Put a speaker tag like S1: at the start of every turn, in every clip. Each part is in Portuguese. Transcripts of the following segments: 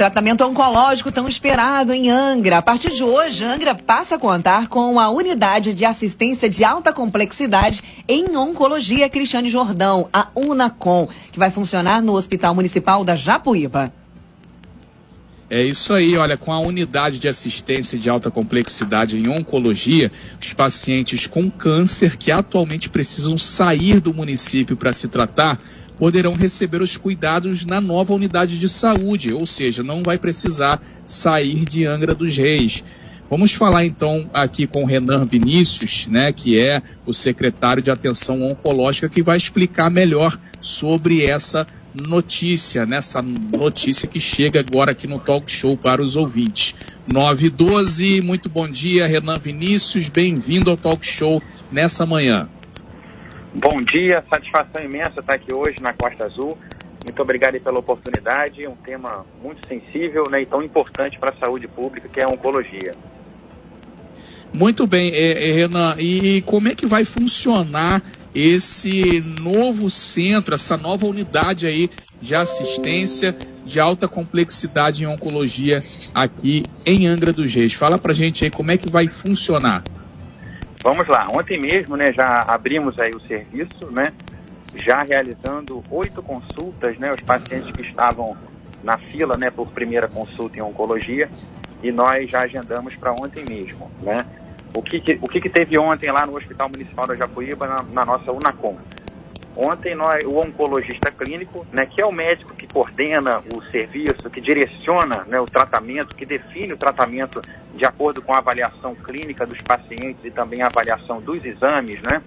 S1: Tratamento oncológico tão esperado em Angra. A partir de hoje, Angra passa a contar com a unidade de assistência de alta complexidade em oncologia Cristiane Jordão, a Unacom, que vai funcionar no Hospital Municipal da Japuíba.
S2: É isso aí, olha, com a unidade de assistência de alta complexidade em oncologia, os pacientes com câncer que atualmente precisam sair do município para se tratar poderão receber os cuidados na nova unidade de saúde, ou seja, não vai precisar sair de Angra dos Reis. Vamos falar então aqui com o Renan Vinícius, né, que é o secretário de Atenção Oncológica, que vai explicar melhor sobre essa notícia, nessa notícia que chega agora aqui no Talk Show para os ouvintes. 912, muito bom dia, Renan Vinícius, bem-vindo ao Talk Show nessa manhã.
S3: Bom dia, satisfação imensa estar aqui hoje na Costa Azul. Muito obrigado pela oportunidade, um tema muito sensível né, e tão importante para a saúde pública, que é a oncologia.
S2: Muito bem, é, é, Renan, e como é que vai funcionar esse novo centro, essa nova unidade aí de assistência de alta complexidade em oncologia aqui em Angra dos Reis. Fala pra gente aí como é que vai funcionar.
S3: Vamos lá, ontem mesmo né, já abrimos aí o serviço, né, já realizando oito consultas, né, os pacientes que estavam na fila né, por primeira consulta em oncologia, e nós já agendamos para ontem mesmo. Né? O que, que o que, que, teve ontem lá no Hospital Municipal da Japuíba, na, na nossa Unacom? Ontem nós, o oncologista clínico, né, que é o médico que coordena o serviço, que direciona né, o tratamento, que define o tratamento de acordo com a avaliação clínica dos pacientes e também a avaliação dos exames, né?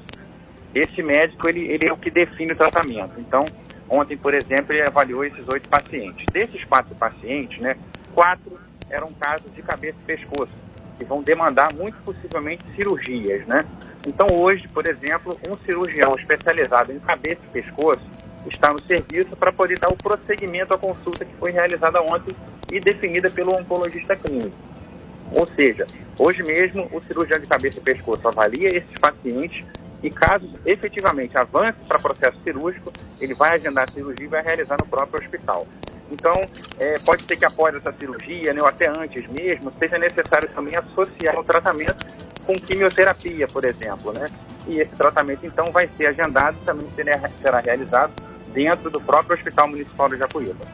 S3: Esse médico, ele, ele é o que define o tratamento. Então, ontem, por exemplo, ele avaliou esses oito pacientes. Desses quatro pacientes, né, quatro eram casos de cabeça e pescoço que vão demandar muito possivelmente cirurgias, né? Então hoje, por exemplo, um cirurgião especializado em cabeça e pescoço está no serviço para poder dar o prosseguimento à consulta que foi realizada ontem e definida pelo oncologista clínico. Ou seja, hoje mesmo o cirurgião de cabeça e pescoço avalia esses pacientes e caso efetivamente avance para processo cirúrgico, ele vai agendar a cirurgia e vai realizar no próprio hospital. Então, é, pode ser que após essa cirurgia, né, ou até antes mesmo, seja necessário também associar o tratamento com quimioterapia, por exemplo, né? E esse tratamento, então, vai ser agendado e também será realizado dentro do próprio Hospital Municipal de Jacuíba.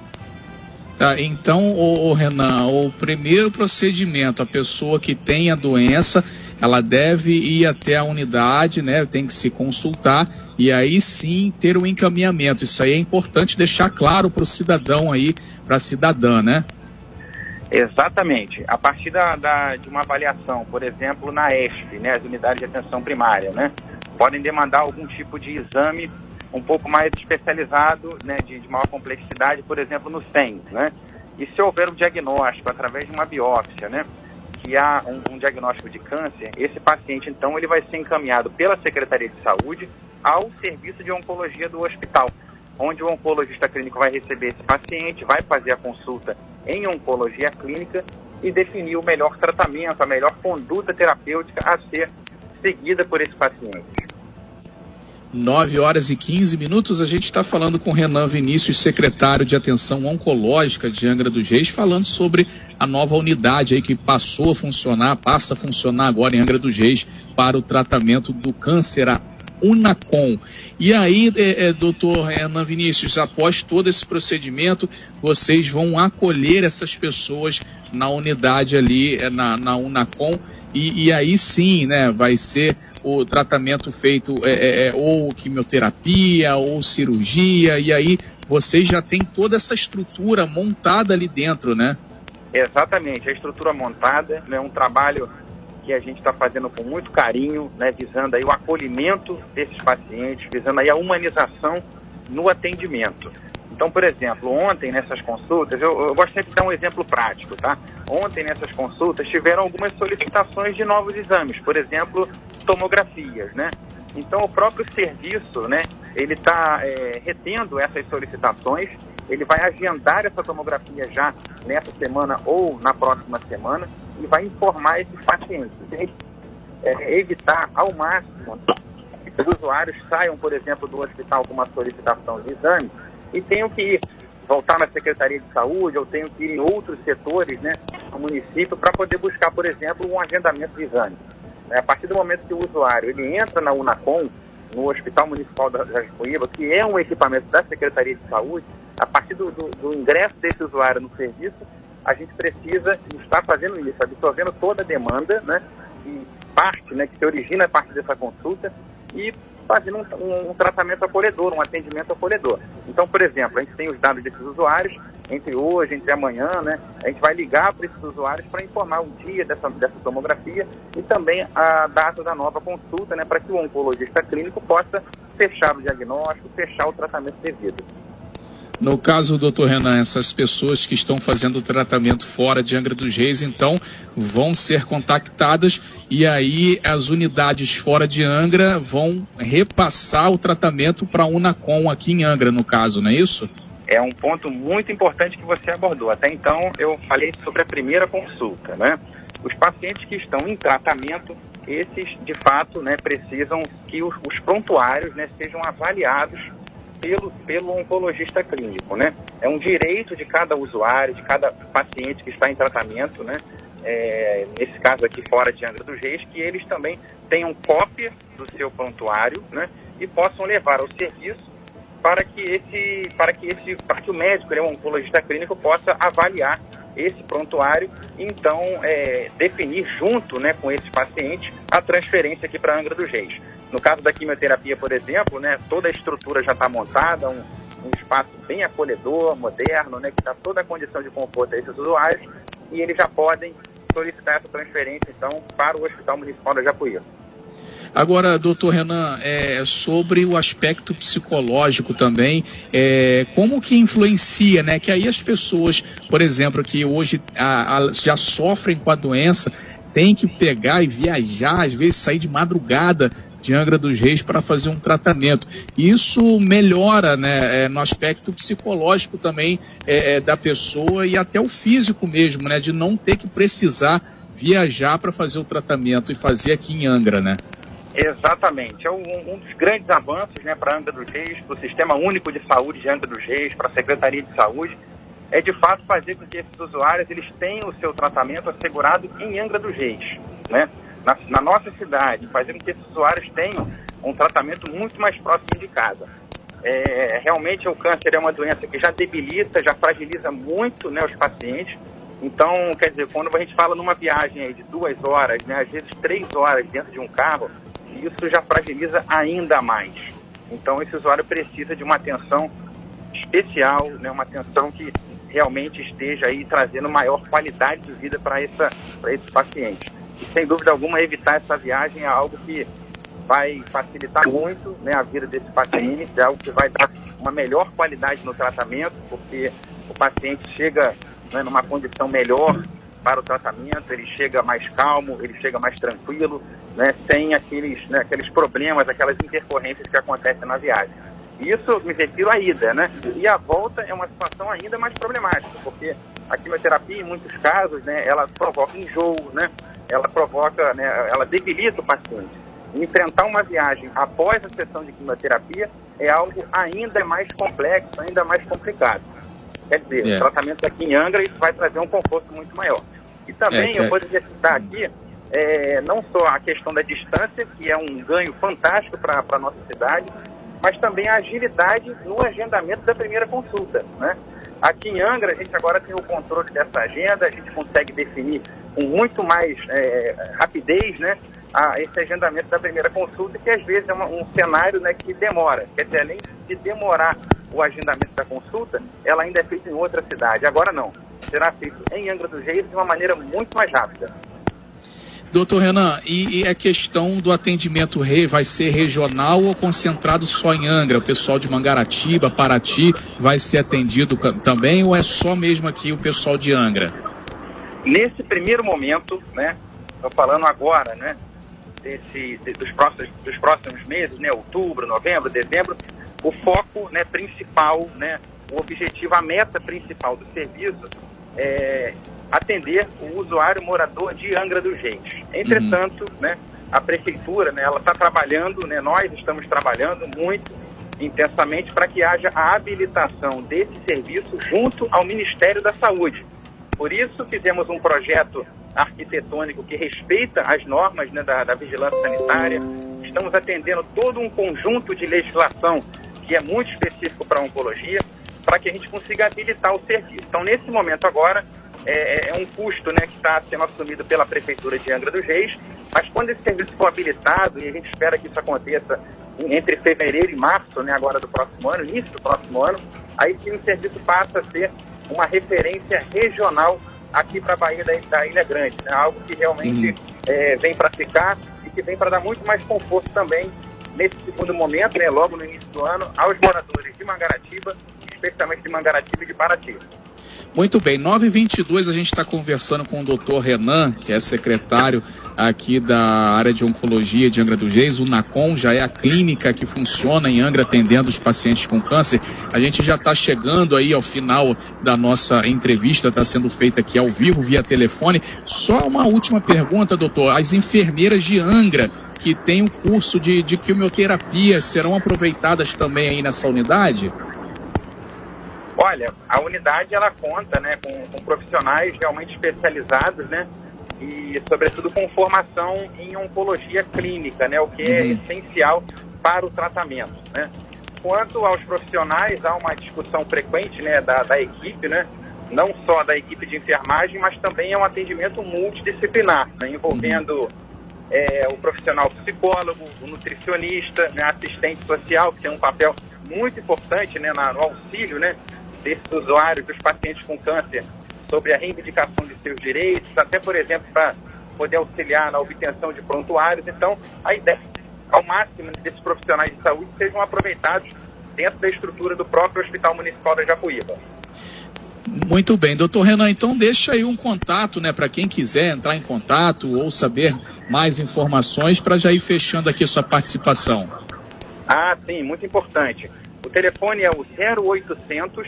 S2: Tá, então, o, Renan, o primeiro procedimento, a pessoa que tem a doença, ela deve ir até a unidade, né? Tem que se consultar e aí sim ter um encaminhamento. Isso aí é importante deixar claro para o cidadão aí, para a cidadã, né?
S3: Exatamente. A partir da, da, de uma avaliação, por exemplo, na ESP, né, as unidades de atenção primária, né, podem demandar algum tipo de exame um pouco mais especializado, né, de, de maior complexidade, por exemplo, no SEM, né? E se houver um diagnóstico através de uma biópsia, né, que há um, um, diagnóstico de câncer, esse paciente, então, ele vai ser encaminhado pela Secretaria de Saúde ao serviço de oncologia do hospital, onde o oncologista clínico vai receber esse paciente, vai fazer a consulta em oncologia clínica e definir o melhor tratamento, a melhor conduta terapêutica a ser seguida por esse paciente.
S2: 9 horas e 15 minutos, a gente está falando com Renan Vinícius, secretário de Atenção Oncológica de Angra dos Reis, falando sobre a nova unidade aí que passou a funcionar, passa a funcionar agora em Angra dos Reis para o tratamento do câncer a Unacom. E aí, é, é, doutor Renan Vinícius, após todo esse procedimento, vocês vão acolher essas pessoas na unidade ali, é, na, na Unacom, e, e, aí sim, né, vai ser o tratamento feito é, é, é, ou quimioterapia ou cirurgia, e aí vocês já têm toda essa estrutura montada ali dentro, né?
S3: Exatamente, a estrutura montada, né, um trabalho que a gente está fazendo com muito carinho, né, visando aí o acolhimento desses pacientes, visando aí a humanização no atendimento. Então, por exemplo, ontem nessas consultas, eu, eu gosto sempre de dar um exemplo prático, tá? Ontem nessas consultas tiveram algumas solicitações de novos exames, por exemplo, tomografias, né? Então, o próprio serviço, né, ele está é, retendo essas solicitações, ele vai agendar essa tomografia já nessa semana ou na próxima semana e vai informar esses pacientes. É, evitar ao máximo que os usuários saiam, por exemplo, do hospital com uma solicitação de exame e tenham que ir voltar na Secretaria de Saúde, eu tenho que ir em outros setores né, do município para poder buscar, por exemplo, um agendamento de exame. É, a partir do momento que o usuário ele entra na Unacom, no Hospital Municipal da Jacuíba, que é um equipamento da Secretaria de Saúde, a partir do, do, do ingresso desse usuário no serviço, a gente precisa estar fazendo isso, absorvendo toda a demanda, né, que parte, né, que se origina a partir dessa consulta e fazendo um, um, um, tratamento acolhedor, um atendimento acolhedor. Então, por exemplo, a gente tem os dados desses usuários, entre hoje, entre amanhã, né, a gente vai ligar para esses usuários para informar o dia dessa, dessa tomografia e também a data da nova consulta, né, para que o oncologista clínico possa fechar o diagnóstico, fechar o tratamento devido.
S2: No caso, doutor Renan, essas pessoas que estão fazendo tratamento fora de Angra dos Reis, então, vão ser contactadas e aí as unidades fora de Angra vão repassar o tratamento para a Unacom aqui em Angra, no caso, não é isso?
S3: É um ponto muito importante que você abordou. Até então, eu falei sobre a primeira consulta, né? Os pacientes que estão em tratamento, esses, de fato, né, precisam que os, os prontuários né, sejam avaliados pelo, pelo oncologista clínico, né? É um direito de cada usuário, de cada paciente que está em tratamento, né? É, nesse caso aqui fora de Angra dos Reis, que eles também tenham cópia do seu prontuário, né? E possam levar ao serviço para que esse, para que esse, para que o médico, né, o oncologista clínico, possa avaliar esse prontuário então é, definir junto, né, com esse paciente a transferência aqui para Angra dos Reis. No caso da quimioterapia, por exemplo, né, toda a estrutura já está montada, um, um, espaço bem acolhedor, moderno, né, que dá toda a condição de conforto a esses usuários, e eles já podem solicitar essa transferência, então, para o Hospital Municipal da Japuíra.
S2: Agora, doutor Renan, é, sobre o aspecto psicológico também, é, como que influencia, né? Que aí as pessoas, por exemplo, que hoje a, a, já sofrem com a doença, tem que pegar e viajar, às vezes sair de madrugada de Angra dos Reis para fazer um tratamento. Isso melhora né, é, no aspecto psicológico também é, é, da pessoa e até o físico mesmo, né, de não ter que precisar viajar para fazer o tratamento e fazer aqui em Angra, né?
S3: Exatamente. É um, um dos grandes avanços né, para Angra dos Reis, para o Sistema Único de Saúde de Angra dos Reis, para a Secretaria de Saúde, é de fato fazer com que esses usuários eles tenham o seu tratamento assegurado em Angra dos Reis. Né? Na, na nossa cidade, fazer com que esses usuários tenham um tratamento muito mais próximo de casa. É, realmente o câncer é uma doença que já debilita, já fragiliza muito né, os pacientes. Então, quer dizer, quando a gente fala numa viagem de duas horas, né, às vezes três horas dentro de um carro, isso já fragiliza ainda mais. Então, esse usuário precisa de uma atenção especial, né, uma atenção que realmente esteja aí trazendo maior qualidade de vida para esse paciente. E, sem dúvida alguma, evitar essa viagem é algo que vai facilitar muito né, a vida desse paciente, é algo que vai dar uma melhor qualidade no tratamento, porque o paciente chega né, numa condição melhor para o tratamento, ele chega mais calmo, ele chega mais tranquilo, né, sem aqueles, né, aqueles problemas, aquelas intercorrências que acontecem na viagem. Isso me refiro à ida, né? E a volta é uma situação ainda mais problemática, porque a quimioterapia, em muitos casos, né, ela provoca enjoo, né? Ela provoca, né, ela debilita o paciente. Enfrentar uma viagem após a sessão de quimioterapia é algo ainda mais complexo, ainda mais complicado. Quer dizer, yeah. o é. tratamento aqui em Angra isso vai trazer um conforto muito maior. E também é, eu poderia citar aqui é, não só a questão da distância, que é um ganho fantástico para a nossa cidade, mas também a agilidade no agendamento da primeira consulta. Né? Aqui em Angra, a gente agora tem o controle dessa agenda, a gente consegue definir com muito mais é, rapidez né, a, esse agendamento da primeira consulta, que às vezes é uma, um cenário né, que demora. Quer dizer, além de demorar o agendamento da consulta, ela ainda é feita em outra cidade. Agora não. Será feito em Angra dos Reis de uma maneira muito mais rápida.
S2: Doutor Renan, e, e, a questão do atendimento rei vai ser regional ou concentrado só em Angra? O pessoal de Mangaratiba, Paraty vai ser atendido também ou é só mesmo aqui o pessoal de Angra?
S3: Nesse primeiro momento, né, estou falando agora, né, desse, de, dos, próximos, dos próximos meses, né, outubro, novembro, dezembro, o foco né, principal, né, o objetivo, a meta principal do serviço é atender o usuário morador de Angra dos Reis. Entretanto, uhum. né, a prefeitura, né, ela está trabalhando, né, nós estamos trabalhando muito intensamente para que haja a habilitação desse serviço junto ao Ministério da Saúde. Por isso, fizemos um projeto arquitetônico que respeita as normas né, da, da vigilância sanitária. Estamos atendendo todo um conjunto de legislação que é muito específico para a oncologia, para que a gente consiga habilitar o serviço. Então, nesse momento agora, é, é um custo né, que está sendo assumido pela Prefeitura de Angra dos Reis, mas quando esse serviço for habilitado, e a gente espera que isso aconteça entre fevereiro e março, né, agora do próximo ano, início do próximo ano, aí sim o serviço passa a ser uma referência regional aqui para a Bahia da, da, Ilha Grande, né, algo que realmente uhum. é, vem para ficar e que vem para dar muito mais conforto também nesse segundo momento, né, logo no início do ano, aos moradores de Mangaratiba, especialmente de Mangaratiba e de Paraty.
S2: Muito bem, 9h22 a gente está conversando com o doutor Renan, que é secretário aqui da área de oncologia de Angra dos Reis. O NACOM já é a clínica que funciona em Angra atendendo os pacientes com câncer. A gente já está chegando aí ao final da nossa entrevista, está sendo feita aqui ao vivo, via telefone. Só uma última pergunta, doutor. As enfermeiras de Angra que têm o curso de, de quimioterapia serão aproveitadas também aí nessa unidade?
S3: Olha, a unidade ela conta né, com, com profissionais realmente especializados, né? E, sobretudo, com formação em oncologia clínica, né? O que é uhum. essencial para o tratamento, né? Quanto aos profissionais, há uma discussão frequente né, da, da equipe, né? Não só da equipe de enfermagem, mas também é um atendimento multidisciplinar, né, envolvendo é, o profissional psicólogo, o nutricionista, né, assistente social, que tem um papel muito importante né, na, no auxílio né, desses usuários, dos pacientes com câncer, sobre a reivindicação de seus direitos, até, por exemplo, para poder auxiliar na obtenção de prontuários. Então, a ideia, ao máximo, desses profissionais de saúde sejam aproveitados dentro da estrutura do próprio Hospital Municipal da Japuíba.
S2: Muito bem, doutor Renan, então deixa aí um contato, né, para quem quiser entrar em contato ou saber mais informações para já ir fechando aqui a sua participação.
S3: Ah, sim, muito importante. O telefone é o 0800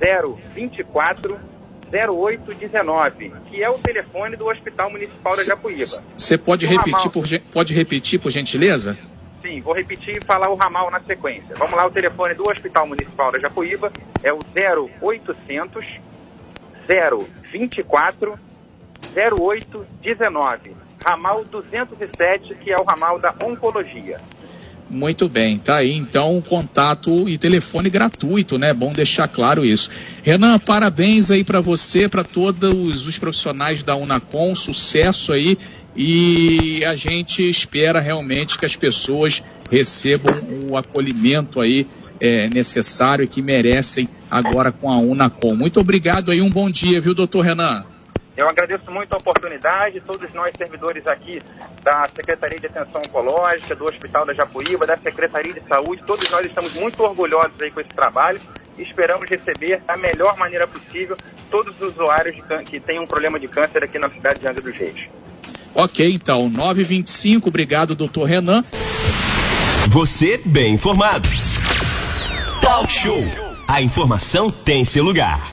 S3: 024 0819, que é o telefone do Hospital Municipal da Japuíba.
S2: Você pode repetir, ramal... por, pode repetir, por gentileza?
S3: Sim, vou repetir e falar o ramal na sequência. Vamos lá, o telefone do Hospital Municipal da Japuíba é o 0800 024 0819, ramal 207, que é o ramal da Oncologia.
S2: Muito bem, tá aí então contato e telefone gratuito, né? Bom deixar claro isso. Renan, parabéns aí para você, para todos os profissionais da Unacom, sucesso aí e a gente espera realmente que as pessoas recebam o acolhimento aí é, necessário e que merecem agora com a Unacom. Muito obrigado aí, um bom dia, viu, doutor Renan?
S3: Eu agradeço muito a oportunidade, todos nós servidores aqui da Secretaria de Atenção Oncológica, do Hospital da Japuíba, da Secretaria de Saúde, todos nós estamos muito orgulhosos aí com esse trabalho e esperamos receber da melhor maneira possível todos os usuários que têm um problema de câncer aqui na cidade de Angra dos Reis.
S2: Ok, então, 925, obrigado, doutor Renan.
S4: Você bem informado. Talk Show. A informação tem seu lugar.